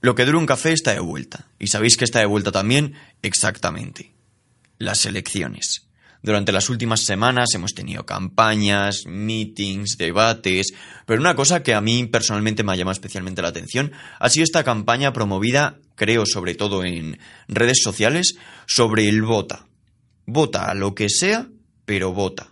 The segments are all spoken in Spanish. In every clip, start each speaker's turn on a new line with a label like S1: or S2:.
S1: Lo que dura un café está de vuelta. Y sabéis que está de vuelta también exactamente. Las elecciones. Durante las últimas semanas hemos tenido campañas, meetings, debates, pero una cosa que a mí personalmente me ha llamado especialmente la atención ha sido esta campaña promovida, creo, sobre todo en redes sociales, sobre el vota. Vota a lo que sea, pero vota.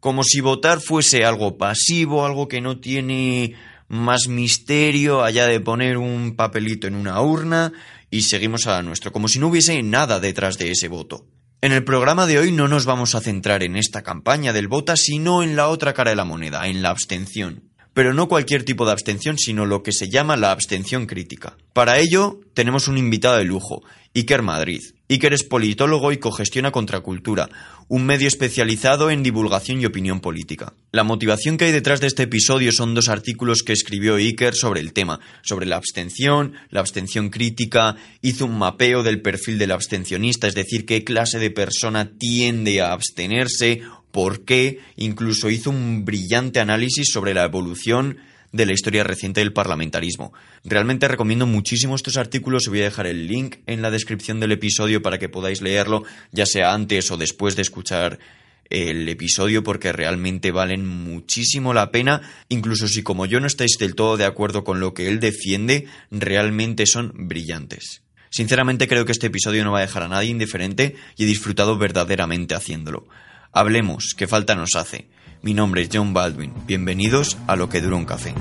S1: Como si votar fuese algo pasivo, algo que no tiene más misterio allá de poner un papelito en una urna y seguimos a nuestro, como si no hubiese nada detrás de ese voto. En el programa de hoy no nos vamos a centrar en esta campaña del vota, sino en la otra cara de la moneda, en la abstención. Pero no cualquier tipo de abstención, sino lo que se llama la abstención crítica. Para ello, tenemos un invitado de lujo, Iker Madrid. Iker es politólogo y cogestiona Contracultura, un medio especializado en divulgación y opinión política. La motivación que hay detrás de este episodio son dos artículos que escribió Iker sobre el tema, sobre la abstención, la abstención crítica, hizo un mapeo del perfil del abstencionista, es decir, qué clase de persona tiende a abstenerse, por qué, incluso hizo un brillante análisis sobre la evolución de la historia reciente del parlamentarismo. Realmente recomiendo muchísimo estos artículos, os voy a dejar el link en la descripción del episodio para que podáis leerlo, ya sea antes o después de escuchar el episodio porque realmente valen muchísimo la pena, incluso si como yo no estáis del todo de acuerdo con lo que él defiende, realmente son brillantes. Sinceramente creo que este episodio no va a dejar a nadie indiferente y he disfrutado verdaderamente haciéndolo. Hablemos, que falta nos hace. Mi nombre es John Baldwin. Bienvenidos a Lo que dura un café.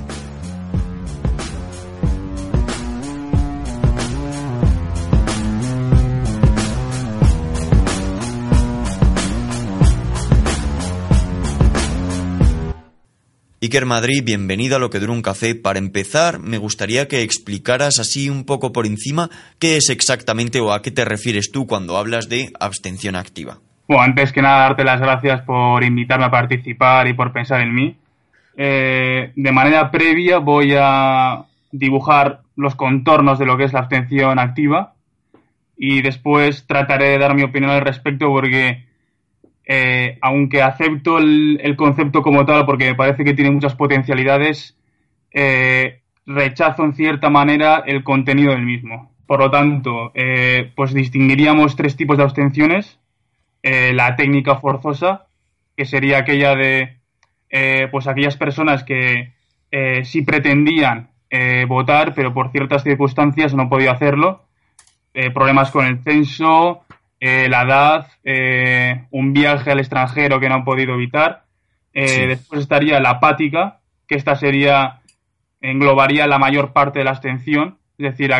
S1: Iker Madrid, bienvenido a Lo que dura un café. Para empezar, me gustaría que explicaras así un poco por encima qué es exactamente o a qué te refieres tú cuando hablas de abstención activa.
S2: Bueno, antes que nada, darte las gracias por invitarme a participar y por pensar en mí. Eh, de manera previa voy a dibujar los contornos de lo que es la abstención activa y después trataré de dar mi opinión al respecto porque eh, aunque acepto el, concepto como tal porque me parece que tiene muchas potencialidades, eh, rechazo en cierta manera el contenido del mismo. Por lo tanto, pues distinguiríamos tres tipos de abstenciones eh, la técnica forzosa, que sería aquella de eh, pues aquellas personas que eh, sí pretendían votar, pero por ciertas circunstancias no podía hacerlo. problemas con el censo, la edad, un viaje al extranjero que no han podido evitar. Después estaría la apática, que esta sería, englobaría la mayor parte de la abstención, es decir,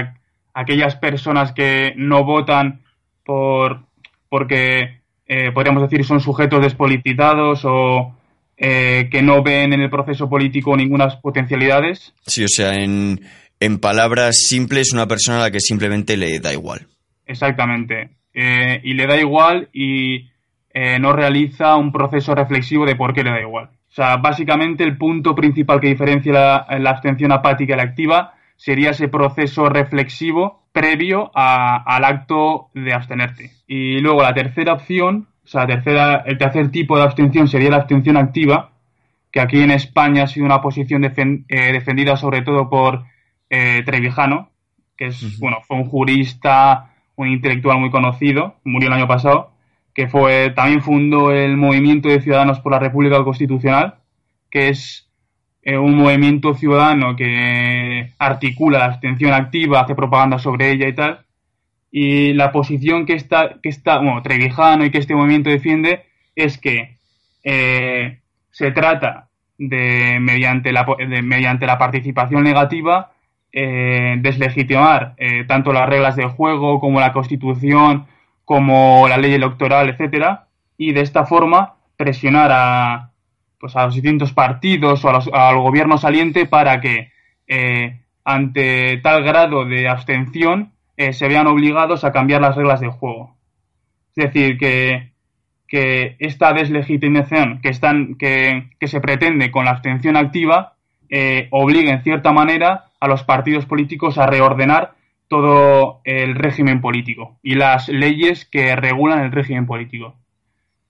S2: aquellas personas que no votan por porque eh, podríamos decir, son sujetos despolitizados o eh, que no ven en el proceso político ninguna potencialidades.
S1: Sí, o sea, en, en palabras simples, una persona a la que simplemente le da igual.
S2: Exactamente. Eh, y le da igual y no realiza un proceso reflexivo de por qué le da igual. O sea, básicamente el punto principal que diferencia la, la abstención apática y la activa sería ese proceso reflexivo previo al acto de abstenerte. Y luego la tercera opción, o sea, tercera, el tercer tipo de abstención sería la abstención activa, que aquí en España ha sido una posición eh, defendida sobre todo por eh, Trevijano, que es, bueno, fue un jurista, un intelectual muy conocido, murió el año pasado, que fue, también fundó el Movimiento de Ciudadanos por la República Constitucional, que es eh, un movimiento ciudadano que articula la abstención activa, hace propaganda sobre ella y tal. Y la posición que está, que está bueno, Trevijano y que este movimiento defiende es que eh, se trata de, mediante la, mediante la participación negativa, eh, deslegitimar tanto las reglas del juego como la Constitución, como la ley electoral, etcétera, y de esta forma presionar a, pues a los distintos partidos o al gobierno saliente para que eh, ante tal grado de abstención eh, se vean obligados a cambiar las reglas del juego. Es decir, que, esta deslegitimación que, están, que, se pretende con la abstención activa eh, obligue en cierta manera a los partidos políticos a reordenar todo el régimen político y las leyes que regulan el régimen político.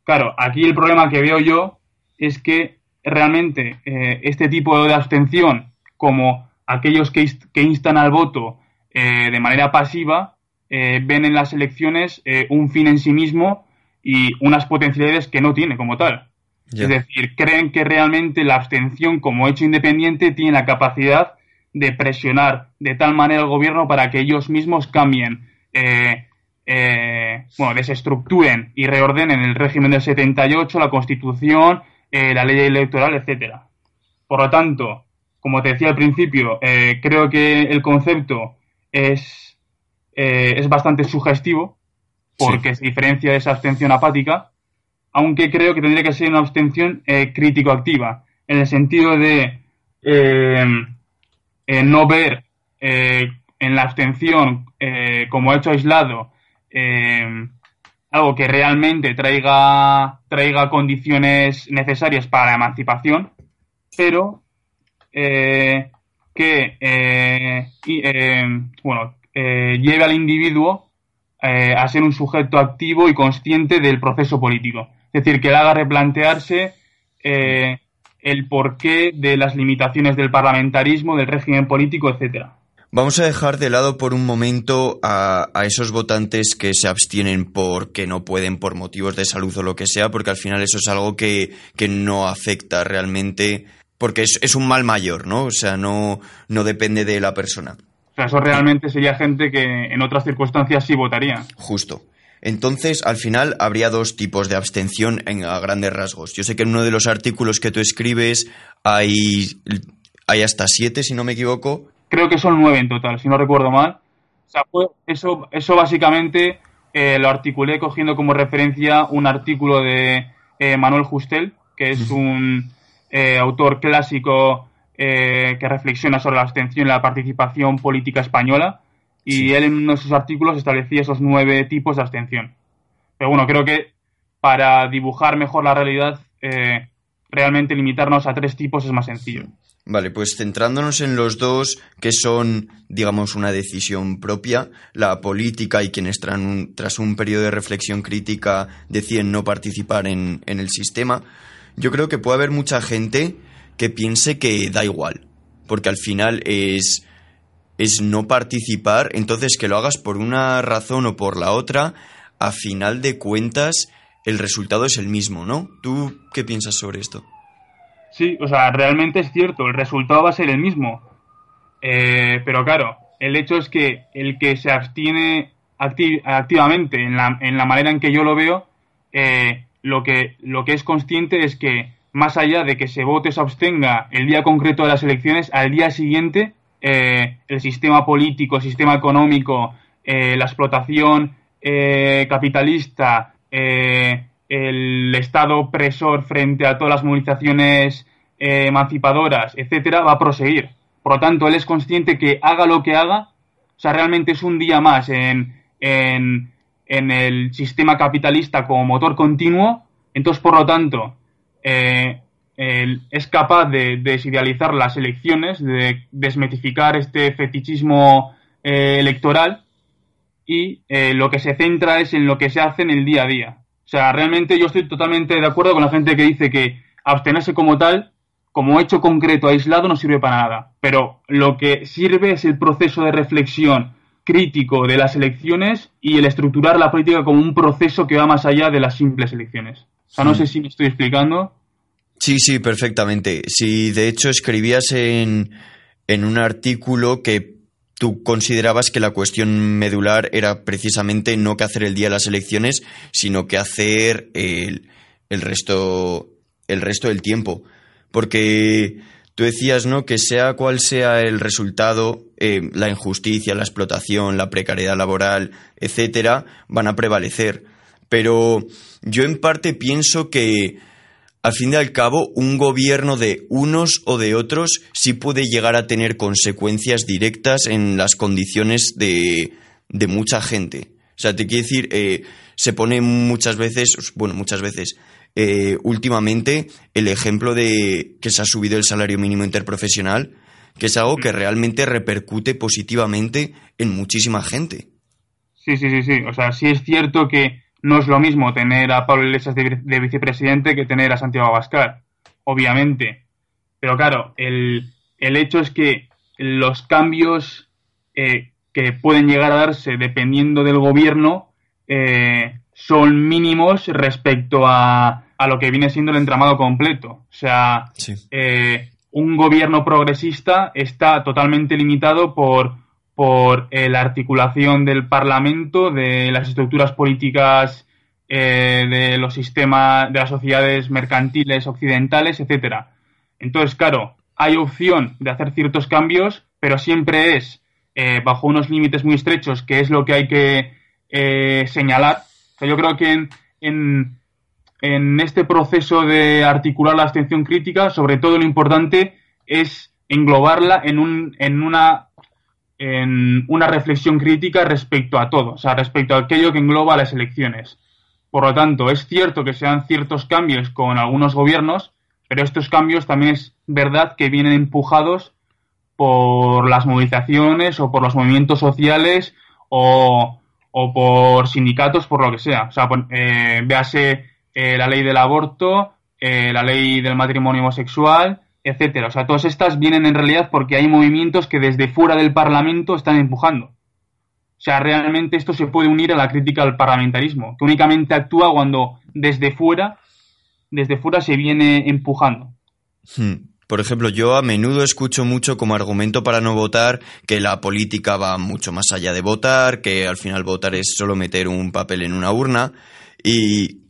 S2: Claro, aquí el problema que veo yo es que realmente eh, este tipo de abstención, como aquellos que, instan al voto de manera pasiva, ven en las elecciones un fin en sí mismo y unas potencialidades que no tiene como tal. Es decir, creen que realmente la abstención como hecho independiente tiene la capacidad de presionar de tal manera al gobierno para que ellos mismos cambien, eh, eh, bueno, desestructuren y reordenen el régimen del 78, la constitución, eh, la ley electoral, etcétera. Por lo tanto, como te decía al principio, creo que el concepto es, es bastante sugestivo porque se diferencia de esa abstención apática aunque creo que tendría que ser una abstención eh, crítico-activa, en el sentido de eh, eh, no ver en la abstención como hecho aislado algo que realmente traiga, traiga condiciones necesarias para la emancipación, pero que bueno, lleve al individuo a ser un sujeto activo y consciente del proceso político. Es decir, que le haga replantearse eh, el porqué de las limitaciones del parlamentarismo, del régimen político, etcétera.
S1: Vamos a dejar de lado por un momento a, esos votantes que se abstienen porque no pueden por motivos de salud o lo que sea, porque al final eso es algo que, no afecta realmente, porque es, es, un mal mayor, ¿no? O sea, no, no depende de la persona.
S2: O sea, eso realmente sería gente que en otras circunstancias sí votaría.
S1: Justo. Entonces, al final, habría dos tipos de abstención en, a grandes rasgos. Yo sé que en uno de los artículos que tú escribes hay, hay hasta siete, si no me equivoco.
S2: Creo que son nueve en total, si no recuerdo mal. O sea, eso, eso básicamente eh, lo articulé cogiendo como referencia un artículo de eh, Manuel Justel, que es un eh, autor clásico que reflexiona sobre la abstención y la participación política española y él en uno de sus artículos establecía esos nueve tipos de abstención. Pero bueno, creo que para dibujar mejor la realidad, eh, realmente limitarnos a tres tipos es más sencillo.
S1: Vale, pues centrándonos en los dos que son, digamos, una decisión propia, la política y quienes tras un, periodo de reflexión crítica deciden no participar en, en el sistema, yo creo que puede haber mucha gente que piense que da igual, porque al final es es no participar, entonces que lo hagas por una razón o por la otra, a final de cuentas el resultado es el mismo, ¿no? ¿Tú qué piensas sobre esto?
S2: Sí, o sea, realmente es cierto, el resultado va a ser el mismo. Eh, pero claro, el hecho es que el que se abstiene activamente en la, en la, manera en que yo lo veo, eh, lo, que, es consciente es que más allá de que se vote se abstenga el día concreto de las elecciones, al día siguiente eh, el sistema político, el sistema económico, eh, la explotación eh, capitalista, el Estado opresor frente a todas las movilizaciones emancipadoras, etcétera, va a proseguir. Por lo tanto, él es consciente que haga lo que haga, o sea, realmente es un día más en, en, el sistema capitalista como motor continuo. Entonces, por lo tanto, es capaz de desidealizar las elecciones, de desmetificar este fetichismo eh, electoral y eh, lo que se centra es en lo que se hace en el día a día. O sea, realmente yo estoy totalmente de acuerdo con la gente que dice que abstenerse como tal, como hecho concreto aislado, no sirve para nada. Pero lo que sirve es el proceso de reflexión crítico de las elecciones y el estructurar la política como un proceso que va más allá de las simples elecciones. O sea, no sé si me estoy explicando.
S1: Sí, sí, perfectamente. Si de hecho escribías en, en un artículo que tú considerabas que la cuestión medular era precisamente no que hacer el día de las elecciones, sino que hacer el, el resto el resto del tiempo. Porque tú decías, ¿no? Que sea cual sea el resultado, eh, la injusticia, la explotación, la precariedad laboral, etcétera, van a prevalecer. Pero yo en parte pienso que al fin y al cabo, un gobierno de unos o de otros sí puede llegar a tener consecuencias directas en las condiciones de, de mucha gente. O sea, te quiero decir, eh, se pone muchas veces, bueno, muchas veces, eh, últimamente, el ejemplo de que se ha subido el salario mínimo interprofesional, que es algo que realmente repercute positivamente en muchísima gente.
S2: Sí, sí, sí, sí. O sea, sí es cierto que no es lo mismo tener a Pablo Iglesias de, vicepresidente que tener a Santiago Abascal, obviamente. Pero claro, el, hecho es que los cambios eh, que pueden llegar a darse dependiendo del gobierno eh, son mínimos respecto a, a, lo que viene siendo el entramado completo. O sea, eh, un gobierno progresista está totalmente limitado por, por eh, la articulación del Parlamento, de las estructuras políticas eh, de los sistemas, de las sociedades mercantiles occidentales, etcétera. Entonces, claro, hay opción de hacer ciertos cambios, pero siempre es eh, bajo unos límites muy estrechos, que es lo que hay que señalar. yo creo que en, en, en este proceso de articular la abstención crítica, sobre todo lo importante es englobarla en, un, en, una, en una reflexión crítica respecto a todo, o sea, respecto a aquello que engloba las elecciones. Por lo tanto, es cierto que se dan ciertos cambios con algunos gobiernos, pero estos cambios también es verdad que vienen empujados por las movilizaciones o por los movimientos sociales o, o por sindicatos, por lo que sea. O sea, eh, véase eh, la ley del aborto, eh, la ley del matrimonio homosexual, etcétera. O sea, todas estas vienen en realidad porque hay movimientos que desde fuera del Parlamento están empujando. O sea, realmente esto se puede unir a la crítica al parlamentarismo, que únicamente actúa cuando desde fuera, desde fuera se viene empujando.
S1: Hmm. Por ejemplo, yo a menudo escucho mucho como argumento para no votar que la política va mucho más allá de votar, que al final votar es solo meter un papel en una urna. Y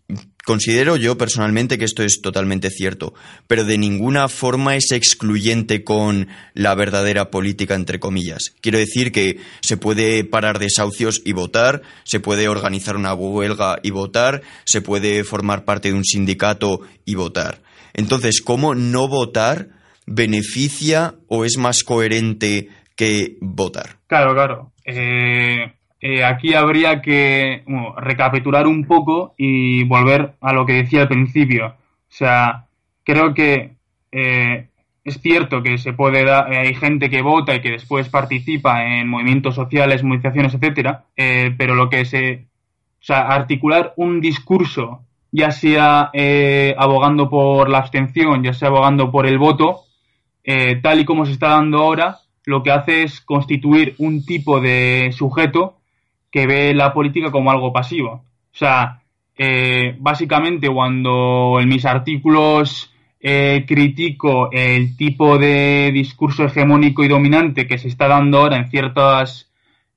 S1: Considero yo personalmente que esto es totalmente cierto, pero de ninguna forma es excluyente con la verdadera política, entre comillas. Quiero decir que se puede parar desahucios y votar, se puede organizar una huelga y votar, se puede formar parte de un sindicato y votar. Entonces, ¿cómo no votar beneficia o es más coherente que votar?
S2: Claro, claro. Eh, eh, aquí habría que recapitular un poco y volver a lo que decía al principio. O sea, creo que eh, es cierto que se puede dar, eh, hay gente que vota y que después participa en movimientos sociales, movilizaciones, etcétera, pero lo que se, o sea, articular un discurso, ya sea abogando por la abstención, ya sea abogando por el voto, tal y como se está dando ahora, lo que hace es constituir un tipo de sujeto que ve la política como algo pasivo. O sea, eh, básicamente cuando en mis artículos eh, critico el tipo de discurso hegemónico y dominante que se está dando ahora en ciertos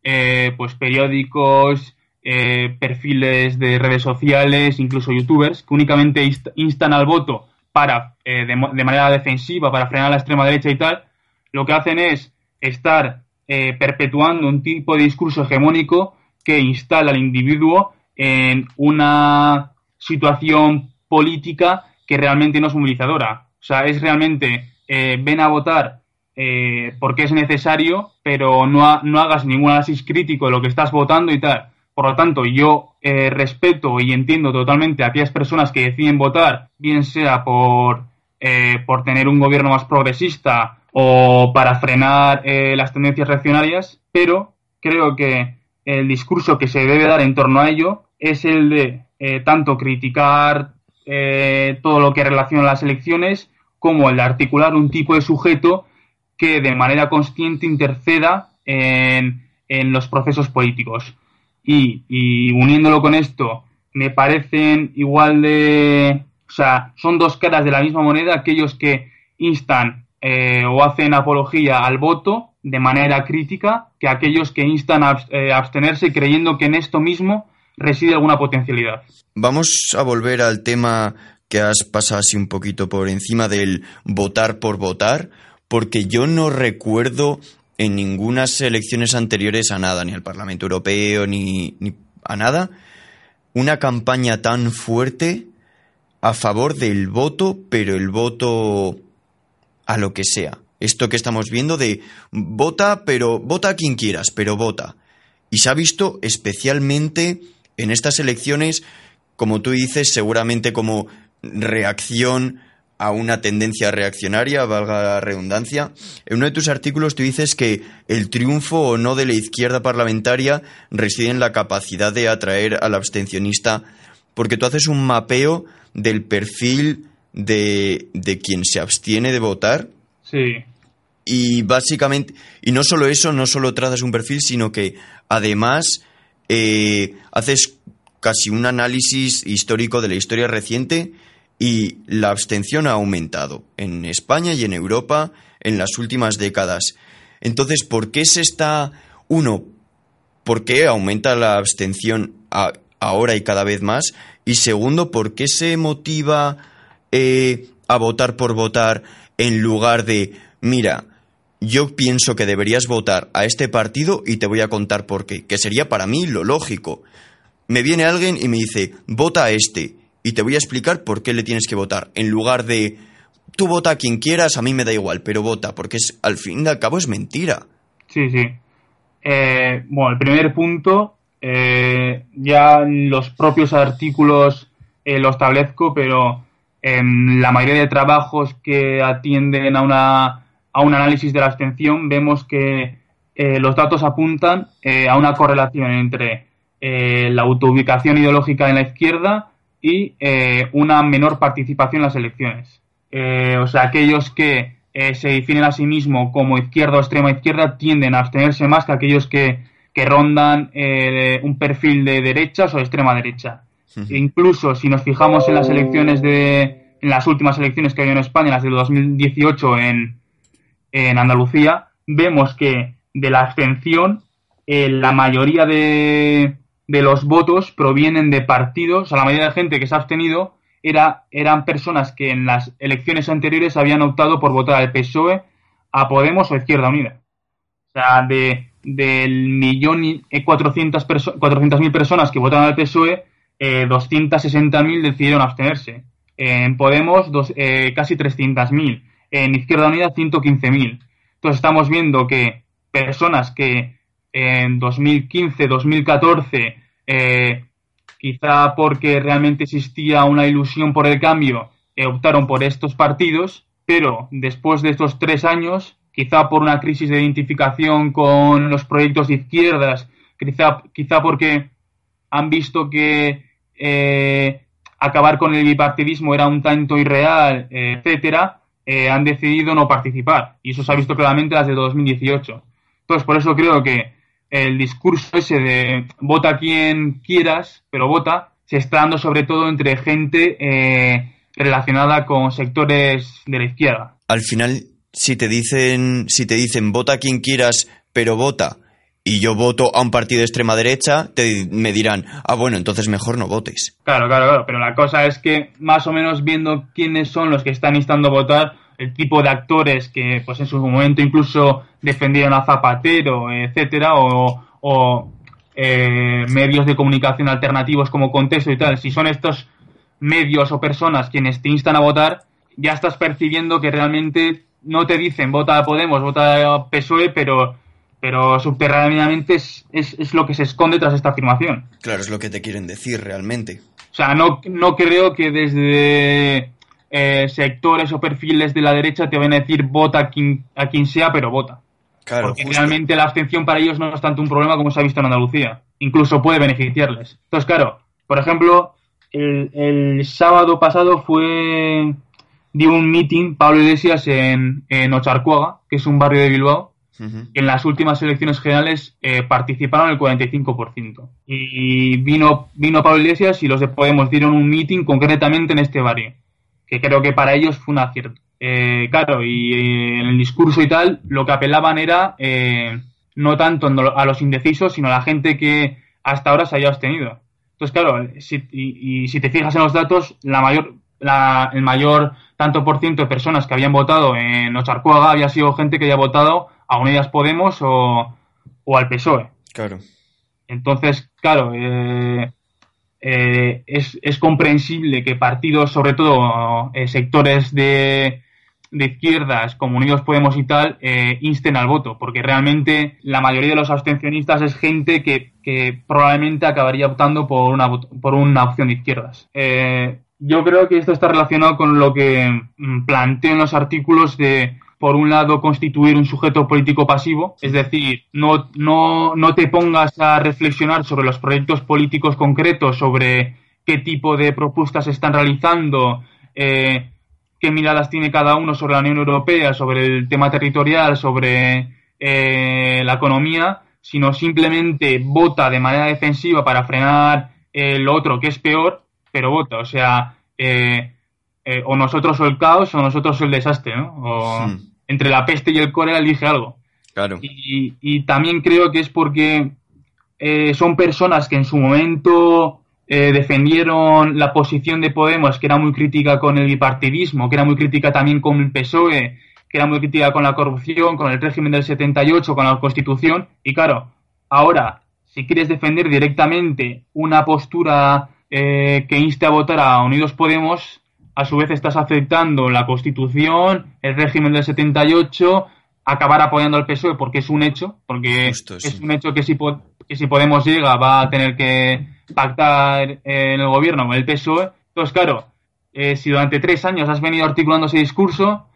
S2: eh, pues, periódicos, perfiles de redes sociales, incluso youtubers, que únicamente instan al voto para, de, manera defensiva, para frenar la extrema derecha y tal, lo que hacen es estar perpetuando un tipo de discurso hegemónico que instala al individuo en una situación política que realmente no es movilizadora. O sea, es realmente eh, ven a votar eh, porque es necesario, pero no, no hagas ningún análisis crítico de lo que estás votando y tal. Por lo tanto, yo eh, respeto y entiendo totalmente a aquellas personas que deciden votar, bien sea por, por tener un gobierno más progresista o para frenar las tendencias reaccionarias, pero creo que el discurso que se debe dar en torno a ello es el de eh, tanto criticar eh, todo lo que relaciona las elecciones como el de articular un tipo de sujeto que de manera consciente interceda en, los procesos políticos. Y, y, uniéndolo con esto, me parecen igual de... O sea, son dos caras de la misma moneda aquellos que instan eh, o hacen apología al voto de manera crítica que aquellos que instan a eh, abstenerse creyendo que en esto mismo reside alguna potencialidad.
S1: Vamos a volver al tema que has pasado así un poquito por encima del votar por votar, porque yo no recuerdo en ninguna elecciones anteriores a nada, ni al Parlamento Europeo, ni, ni a nada, una campaña tan fuerte a favor del voto, pero el voto a lo que sea. Esto que estamos viendo de vota, pero vota a quien quieras, pero vota. Y se ha visto especialmente en estas elecciones, como tú dices, seguramente como reacción a una tendencia reaccionaria, valga la redundancia. En uno de tus artículos tú dices que el triunfo o no de la izquierda parlamentaria reside en la capacidad de atraer al abstencionista, porque tú haces un mapeo del perfil de, de quien se abstiene de votar.
S2: Sí.
S1: Y básicamente, y no solo eso, no solo trazas un perfil, sino que además eh, haces casi un análisis histórico de la historia reciente y la abstención ha aumentado en España y en Europa en las últimas décadas. Entonces, ¿por qué se está, uno, por qué aumenta la abstención ahora y cada vez más? Y segundo, ¿por qué se motiva eh, a votar por votar en lugar de, mira, yo pienso que deberías votar a este partido y te voy a contar por qué, que sería para mí lo lógico. Me viene alguien y me dice, vota a este, y te voy a explicar por qué le tienes que votar, en lugar de, tú vota a quien quieras, a mí me da igual, pero vota, porque es, al fin y al cabo es mentira.
S2: Sí, sí. Eh, bueno, el primer punto, eh, ya los propios artículos eh, lo establezco, pero en la mayoría de trabajos que atienden a una a un análisis de la abstención, vemos que eh, los datos apuntan eh, a una correlación entre eh, la autoubicación ideológica en la izquierda y una menor participación en las elecciones. o sea, aquellos que se definen a sí mismos como izquierda o extrema izquierda tienden a abstenerse más que aquellos que, que rondan un perfil de derechas o de extrema derecha. incluso si nos fijamos en las elecciones de, en las últimas elecciones que hay en España, las del 2018 en, en Andalucía, vemos que de la abstención eh, la mayoría de, de, los votos provienen de partidos, o sea, la mayoría de gente que se ha abstenido era, eran personas que en las elecciones anteriores habían optado por votar al PSOE, a Podemos o Izquierda Unida. O sea, de, del millón y cuatrocientas mil personas que votaron al PSOE, eh, 260.000 decidieron abstenerse. En Podemos, dos, eh, casi 300.000 en Izquierda Unida 115.000. Entonces estamos viendo que personas que en 2015, 2014, eh, quizá porque realmente existía una ilusión por el cambio, eh, optaron por estos partidos, pero después de estos tres años, quizá por una crisis de identificación con los proyectos de izquierdas, quizá, quizá porque han visto que eh, acabar con el bipartidismo era un tanto irreal, etcétera, eh, han decidido no participar. Y eso se ha visto claramente las de 2018. Entonces, por eso creo que el discurso ese de vota quien quieras, pero vota, se está dando sobre todo entre gente eh, relacionada con sectores de la izquierda.
S1: Al final, si te dicen, si te dicen vota quien quieras, pero vota, y yo voto a un partido de extrema derecha, te, me dirán, ah, bueno, entonces mejor no votes.
S2: Claro, claro, claro, pero la cosa es que más o menos viendo quiénes son los que están instando a votar, el tipo de actores que pues en su momento incluso defendieron a Zapatero, etcétera, o, eh, medios de comunicación alternativos como Contexto y tal, si son estos medios o personas quienes te instan a votar, ya estás percibiendo que realmente no te dicen vota a Podemos, vota a PSOE, pero pero subterráneamente es, es, lo que se esconde tras esta afirmación.
S1: Claro, es lo que te quieren decir realmente.
S2: O sea, no, no creo que desde eh, sectores o perfiles de la derecha te van a decir vota a quien, a quien sea, pero vota. Claro, Porque realmente la abstención para ellos no es tanto un problema como se ha visto en Andalucía. Incluso puede beneficiarles. Entonces, claro, por ejemplo, el, el sábado pasado fue dio un meeting Pablo Iglesias en, en Ocharcuaga, que es un barrio de Bilbao, en las últimas elecciones generales eh, participaron el 45%. Y vino, vino Pablo Iglesias y los de Podemos dieron un meeting concretamente en este barrio, que creo que para ellos fue un acierto. Eh, claro, y eh, en el discurso y tal, lo que apelaban era no tanto a los indecisos, sino a la gente que hasta ahora se haya abstenido. Entonces, claro, si, y, si te fijas en los datos, la mayor, la, el mayor tanto por ciento de personas que habían votado en Ocharcuaga había sido gente que haya votado a Unidas Podemos o, al PSOE.
S1: Claro.
S2: Entonces, claro, eh, eh, es, comprensible que partidos, sobre todo eh, sectores de, de, izquierdas como Unidos Podemos y tal, insten al voto, porque realmente la mayoría de los abstencionistas es gente que, que probablemente acabaría optando por una, por una opción de izquierdas. yo creo que esto está relacionado con lo que mm, planteo en los artículos de por un lado, constituir un sujeto político pasivo, es decir, no, no, no te pongas a reflexionar sobre los proyectos políticos concretos, sobre qué tipo de propuestas están realizando, eh, qué miradas tiene cada uno sobre la Unión Europea, sobre el tema territorial, sobre eh, la economía, sino simplemente vota de manera defensiva para frenar el otro, que es peor, pero vota. O sea, eh, eh, o nosotros o el caos o nosotros el desastre, ¿no? O hmm. entre la peste y el cólera elige algo.
S1: Claro.
S2: Y, y también creo que es porque son personas que en su momento eh, defendieron la posición de Podemos, que era muy crítica con el bipartidismo, que era muy crítica también con el PSOE, que era muy crítica con la corrupción, con el régimen del 78, con la Constitución. Y claro, ahora, si quieres defender directamente una postura eh, que inste a votar a Unidos Podemos, a su vez estás aceptando la Constitución, el régimen del 78, acabar apoyando al PSOE porque es un hecho, porque es un hecho que si, que si Podemos llega va a tener que pactar en el gobierno con el PSOE. Entonces, claro, eh, si durante tres años has venido articulando ese discurso,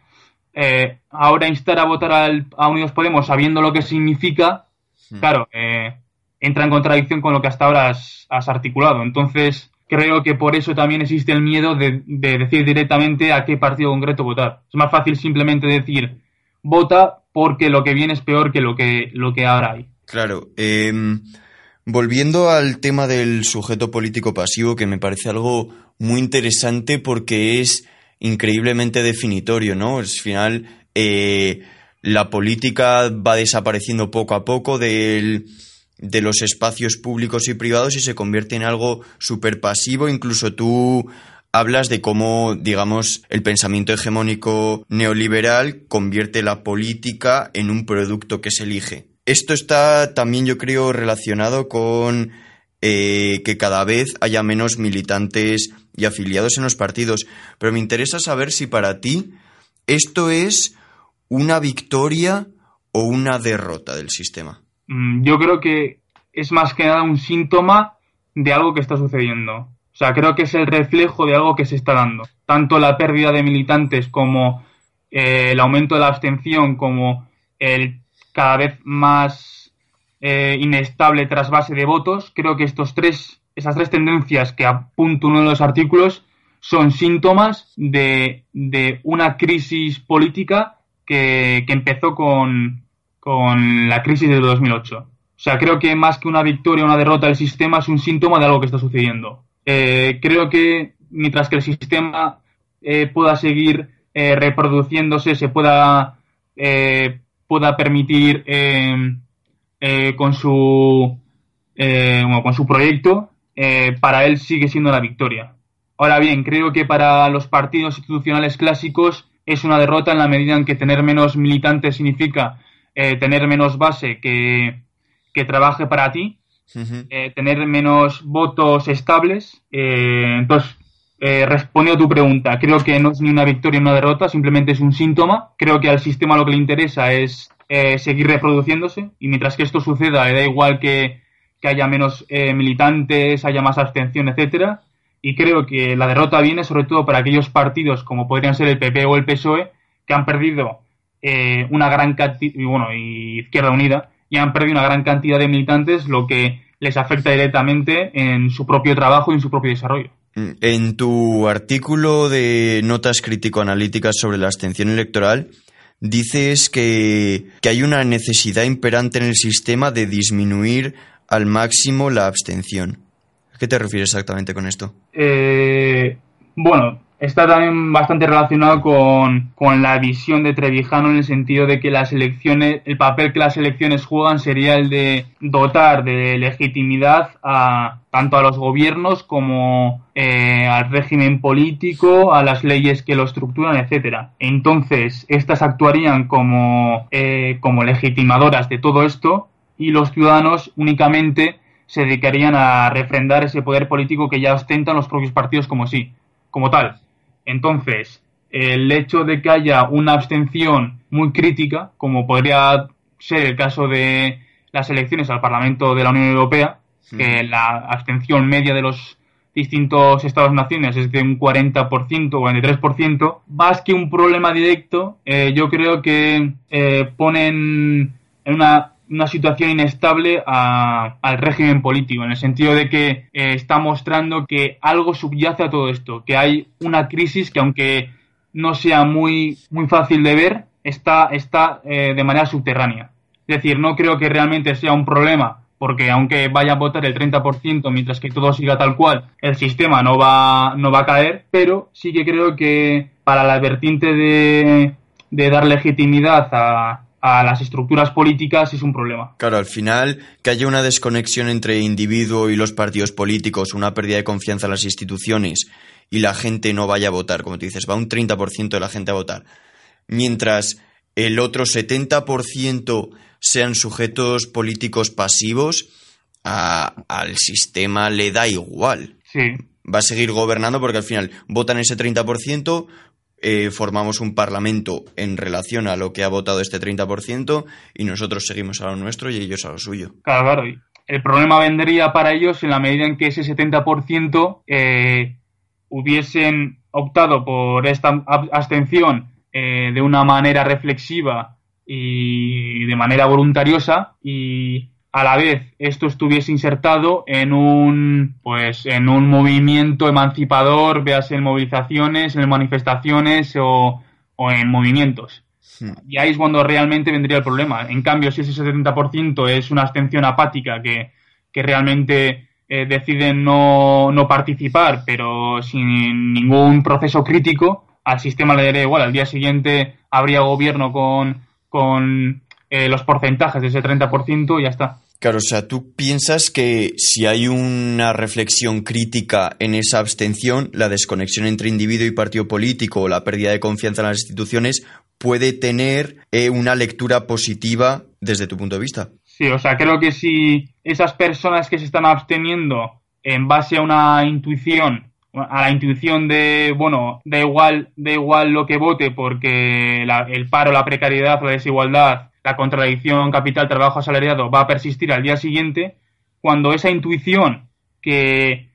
S2: eh, ahora instar a votar al, a Unidos Podemos sabiendo lo que significa, hmm. claro, eh, entra en contradicción con lo que hasta ahora has, articulado. Entonces, creo que por eso también existe el miedo de, de, decir directamente a qué partido concreto votar. Es más fácil simplemente decir vota porque lo que viene es peor que lo que, lo que ahora hay.
S1: Claro. Eh Volviendo al tema del sujeto político pasivo, que me parece algo muy interesante porque es increíblemente definitorio, ¿no? Al final, eh, la política va desapareciendo poco a poco de los espacios públicos y privados y se convierte en algo súper pasivo. Incluso tú hablas de cómo, digamos, el pensamiento hegemónico neoliberal convierte la política en un producto que se elige. Esto está también, yo creo, relacionado con eh, que cada vez haya menos militantes y afiliados en los partidos. Pero me interesa saber si para ti esto es una victoria o una derrota del sistema.
S2: Mm, yo creo que es más que nada un síntoma de algo que está sucediendo. O sea, creo que es el reflejo de algo que se está dando. Tanto la pérdida de militantes como eh, el aumento de la abstención, como el cada vez más eh, inestable tras base de votos. Creo que estos tres, esas tres tendencias que apunto uno de los artículos son síntomas de, una crisis política que, empezó con, la crisis de 2008. O sea, creo que más que una victoria o una derrota del sistema es un síntoma de algo que está sucediendo. Eh, creo que mientras que el sistema eh, pueda seguir reproduciéndose, se pueda pueda permitir eh, eh, con su eh, con su proyecto para él sigue siendo la victoria. Ahora bien, creo que para los partidos institucionales clásicos es una derrota en la medida en que tener menos militantes significa tener menos base que, que trabaje para ti, tener menos votos estables. entonces, eh, respondiendo a tu pregunta, creo que no es ni una victoria ni una derrota, simplemente es un síntoma. Creo que al sistema lo que le interesa es eh, seguir reproduciéndose y mientras que esto suceda, da igual que, haya menos eh, militantes, haya más abstención, etcétera. Y creo que la derrota viene sobre todo para aquellos partidos como podrían ser el PP o el PSOE que han perdido una gran cantidad, y bueno, y Izquierda Unida, y han perdido una gran cantidad de militantes, lo que les afecta directamente en su propio trabajo y en su propio desarrollo.
S1: En tu artículo de notas crítico-analíticas sobre la abstención electoral, dices que, hay una necesidad imperante en el sistema de disminuir al máximo la abstención. ¿A qué te refieres exactamente con esto?
S2: Eh, bueno, está también bastante relacionado con, la visión de Trevijano en el sentido de que las elecciones, el papel que las elecciones juegan sería el de dotar de legitimidad a tanto a los gobiernos como eh, al régimen político, a las leyes que lo estructuran, etcétera. Entonces, estas actuarían como, eh, como legitimadoras de todo esto y los ciudadanos únicamente se dedicarían a refrendar ese poder político que ya ostentan los propios partidos como sí, como tal. Entonces, el hecho de que haya una abstención muy crítica, como podría ser el caso de las elecciones al Parlamento de la Unión Europea, que la abstención media de los distintos Estados-naciones es de un 40% o 43%, más que un problema directo, eh, yo creo que eh, ponen en una una situación inestable al régimen político, en el sentido de que eh, está mostrando que algo subyace a todo esto, que hay una crisis que aunque no sea muy, muy fácil de ver, está, está eh, de manera subterránea. Es decir, no creo que realmente sea un problema, porque aunque vaya a votar el 30%, mientras que todo siga tal cual, el sistema no va, no va a caer, pero sí que creo que para la vertiente de dar legitimidad a, a las estructuras políticas es un problema.
S1: Claro, al final, que haya una desconexión entre individuo y los partidos políticos, una pérdida de confianza en las instituciones y la gente no vaya a votar, como tú dices, va un 30% de la gente a votar, mientras el otro 70% sean sujetos políticos pasivos, al sistema le da igual.
S2: Sí.
S1: Va a seguir gobernando porque al final votan ese 30%, eh, formamos un parlamento en relación a lo que ha votado este 30% y nosotros seguimos a lo nuestro y ellos a lo suyo.
S2: Claro, claro. El problema vendría para ellos en la medida en que ese 70% eh, hubiesen optado por esta abstención eh, de una manera reflexiva y de manera voluntariosa y a la vez esto estuviese insertado en un pues en un movimiento emancipador, veas en movilizaciones, en manifestaciones o, en movimientos. Hmm. Y ahí es cuando realmente vendría el problema. En cambio, si ese 70% es una abstención apática que, que realmente eh, deciden no, no participar, pero sin ningún proceso crítico, al sistema le daría igual. Al día siguiente habría gobierno con, con eh, los porcentajes de ese 30% y ya está.
S1: Claro, o sea, tú piensas que si hay una reflexión crítica en esa abstención, la desconexión entre individuo y partido político o la pérdida de confianza en las instituciones puede tener eh, una lectura positiva desde tu punto de vista.
S2: Sí, o sea, creo que si esas personas que se están absteniendo en base a una intuición, a la intuición de, bueno, da igual, da igual lo que vote porque el paro, la precariedad, la desigualdad la contradicción capital-trabajo asalariado va a persistir al día siguiente, cuando esa intuición que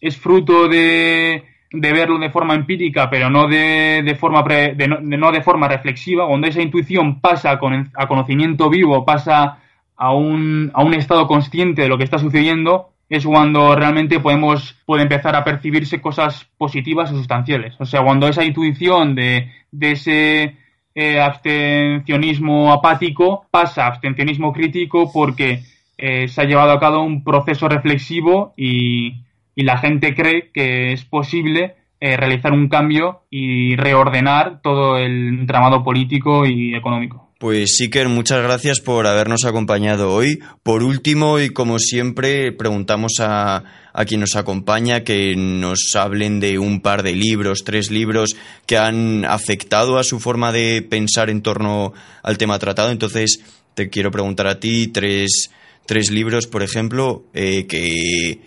S2: es fruto de, de verlo de forma empírica, pero no de, de forma de no, de forma reflexiva, cuando esa intuición pasa a, conocimiento vivo, pasa a un, a un estado consciente de lo que está sucediendo, es cuando realmente podemos puede empezar a percibirse cosas positivas o sustanciales. O sea, cuando esa intuición de, de ese eh, abstencionismo apático pasa a abstencionismo crítico porque eh, se ha llevado a cabo un proceso reflexivo y, la gente cree que es posible eh, realizar un cambio y reordenar todo el entramado político y económico.
S1: Pues Siker, muchas gracias por habernos acompañado hoy. Por último, y como siempre, preguntamos a, a quien nos acompaña que nos hablen de un par de libros, tres libros que han afectado a su forma de pensar en torno al tema tratado. Entonces, te quiero preguntar a ti tres, tres libros, por ejemplo, eh, que,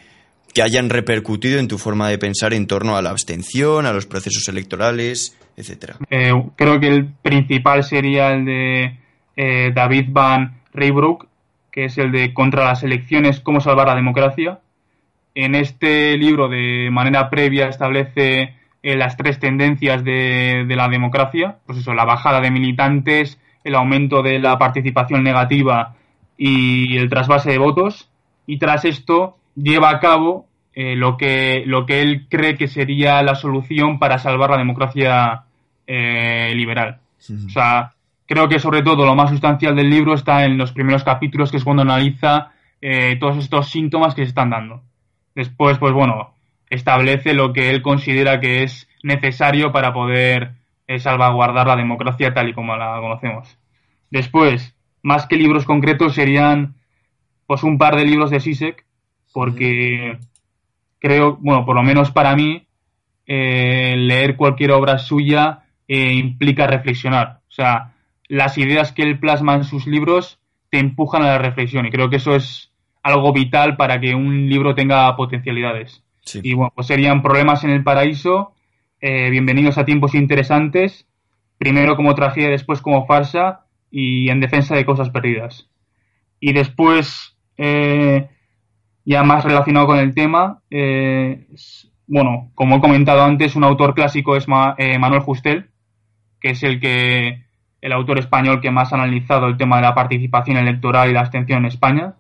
S1: que hayan repercutido en tu forma de pensar en torno a la abstención, a los procesos electorales,
S2: Eh, creo que el principal sería el de eh, David Van Reybroek, que es el de Contra las elecciones, cómo salvar la democracia. En este libro, de manera previa, establece eh, las tres tendencias de, la democracia, pues eso, la bajada de militantes, el aumento de la participación negativa y el trasvase de votos. Y tras esto lleva a cabo eh, lo, que, lo que él cree que sería la solución para salvar la democracia eh, liberal. O sea, creo que sobre todo lo más sustancial del libro está en los primeros capítulos, que es cuando analiza todos estos síntomas que se están dando. Después, pues bueno, establece lo que él considera que es necesario para poder eh, salvaguardar la democracia tal y como la conocemos. Después, más que libros concretos, serían pues un par de libros de Sisek, porque creo, bueno, por lo menos para mí, eh, leer cualquier obra suya eh, implica reflexionar. O sea, las ideas que él plasma en sus libros te empujan a la reflexión y creo que eso es algo vital para que un libro tenga potencialidades. Y bueno, pues serían Problemas en el Paraíso, eh, Bienvenidos a Tiempos Interesantes, primero como tragedia, después como farsa y En Defensa de Cosas Perdidas. Y después, eh, ya más relacionado con el tema, eh, bueno, como he comentado antes, un autor clásico es Manuel Justel, es el que el autor español que más ha analizado el tema de la participación electoral y la abstención en España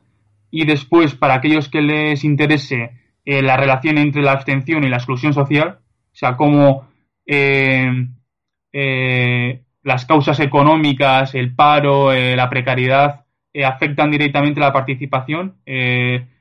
S2: y después, para aquellos que les interese eh, la relación entre la abstención y la exclusión social, o sea, cómo eh, eh, las causas económicas, el paro, la precariedad afectan directamente la participación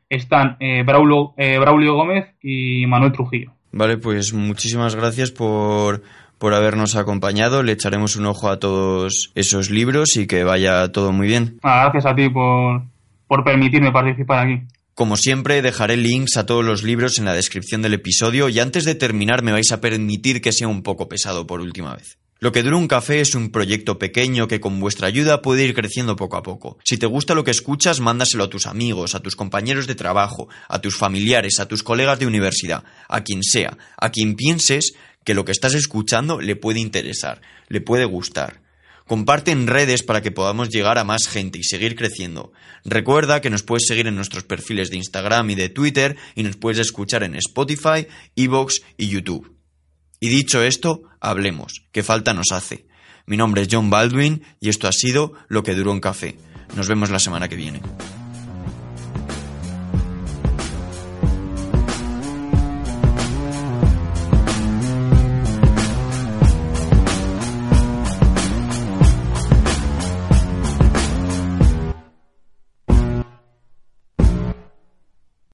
S2: están Braulio, Braulio Gómez y Manuel Trujillo.
S1: Vale, pues muchísimas gracias por, por habernos acompañado. Le echaremos un ojo a todos esos libros y que vaya todo muy bien.
S2: Ah, gracias a ti por, por permitirme participar aquí.
S1: Como siempre, dejaré links a todos los libros en la descripción del episodio y antes de terminar me vais a permitir que sea un poco pesado por última vez. Lo que dura un café es un proyecto pequeño que con vuestra ayuda puede ir creciendo poco a poco. Si te gusta lo que escuchas, mándaselo a tus amigos, a tus compañeros de trabajo, a tus familiares, a tus colegas de universidad, a quien sea, a quien pienses que lo que estás escuchando le puede interesar, le puede gustar. Comparte en redes para que podamos llegar a más gente y seguir creciendo. Recuerda que nos puedes seguir en nuestros perfiles de Instagram y de Twitter y nos puedes escuchar en Spotify, Evox y YouTube. Y dicho esto, hablemos, que falta nos hace. Mi nombre es John Baldwin y esto ha sido Lo que duró un café. Nos vemos la semana que viene.